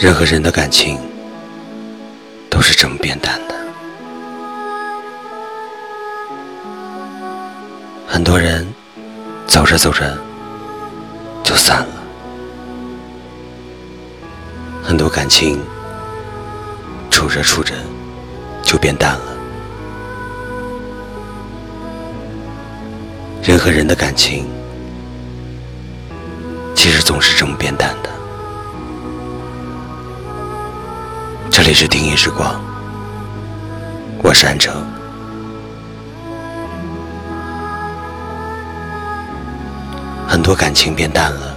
任何人的感情都是这么变淡的。很多人走着走着就散了，很多感情处着处着就变淡了。人和人的感情其实总是这么变淡这里是听音时光，我是安城。很多感情变淡了，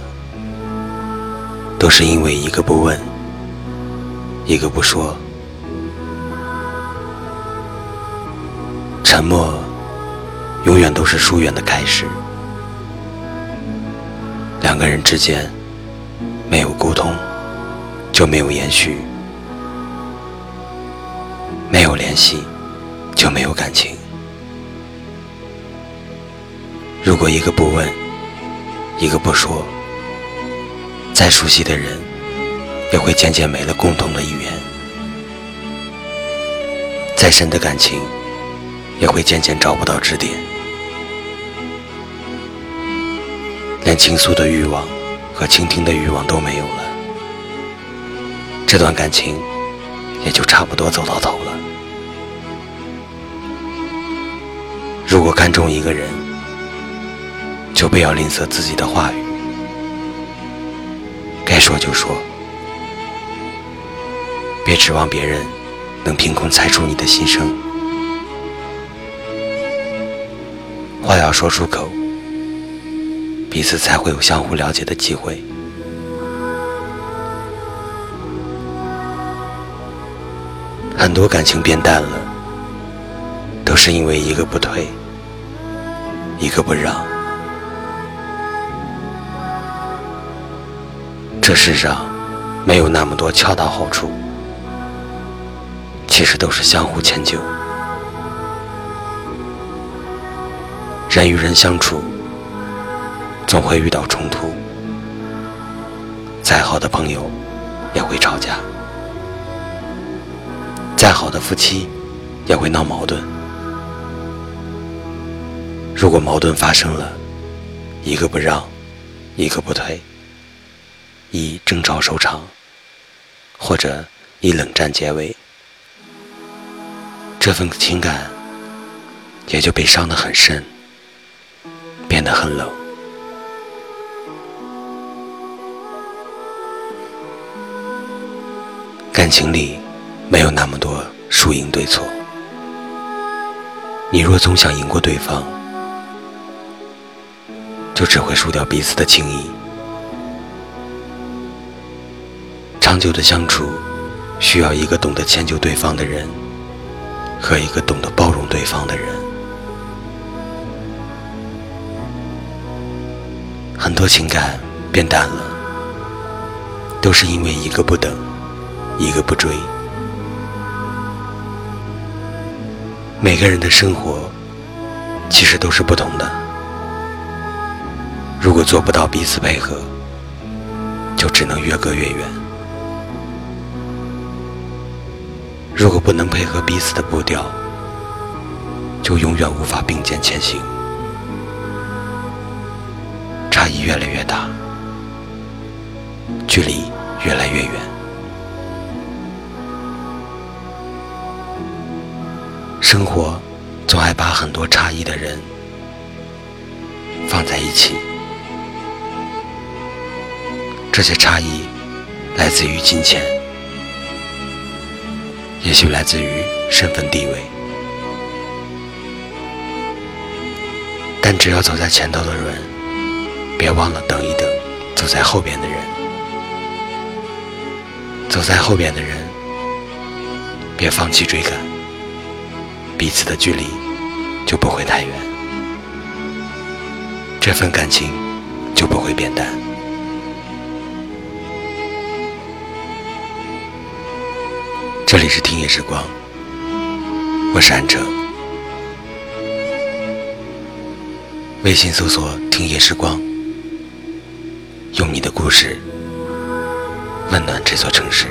都是因为一个不问，一个不说，沉默永远都是疏远的开始。两个人之间没有沟通，就没有延续。没有联系，就没有感情。如果一个不问，一个不说，再熟悉的人，也会渐渐没了共同的语言；再深的感情，也会渐渐找不到支点。连倾诉的欲望和倾听的欲望都没有了，这段感情也就差不多走到头了。如果看中一个人，就不要吝啬自己的话语，该说就说，别指望别人能凭空猜出你的心声。话要说出口，彼此才会有相互了解的机会。很多感情变淡了，都是因为一个不退。一个不让，这世上没有那么多恰到好处，其实都是相互迁就。人与人相处，总会遇到冲突，再好的朋友也会吵架，再好的夫妻也会闹矛盾。如果矛盾发生了，一个不让，一个不退，以争吵收场，或者以冷战结尾，这份情感也就被伤得很深，变得很冷。感情里没有那么多输赢对错，你若总想赢过对方。就只会输掉彼此的情谊。长久的相处，需要一个懂得迁就对方的人，和一个懂得包容对方的人。很多情感变淡了，都是因为一个不等，一个不追。每个人的生活，其实都是不同的。如果做不到彼此配合，就只能越隔越远；如果不能配合彼此的步调，就永远无法并肩前行。差异越来越大，距离越来越远。生活总爱把很多差异的人放在一起。这些差异来自于金钱，也许来自于身份地位，但只要走在前头的人，别忘了等一等走在后边的人；走在后边的人，别放弃追赶，彼此的距离就不会太远，这份感情就不会变淡。这里是听夜时光，我是安哲。微信搜索“听夜时光”，用你的故事温暖这座城市。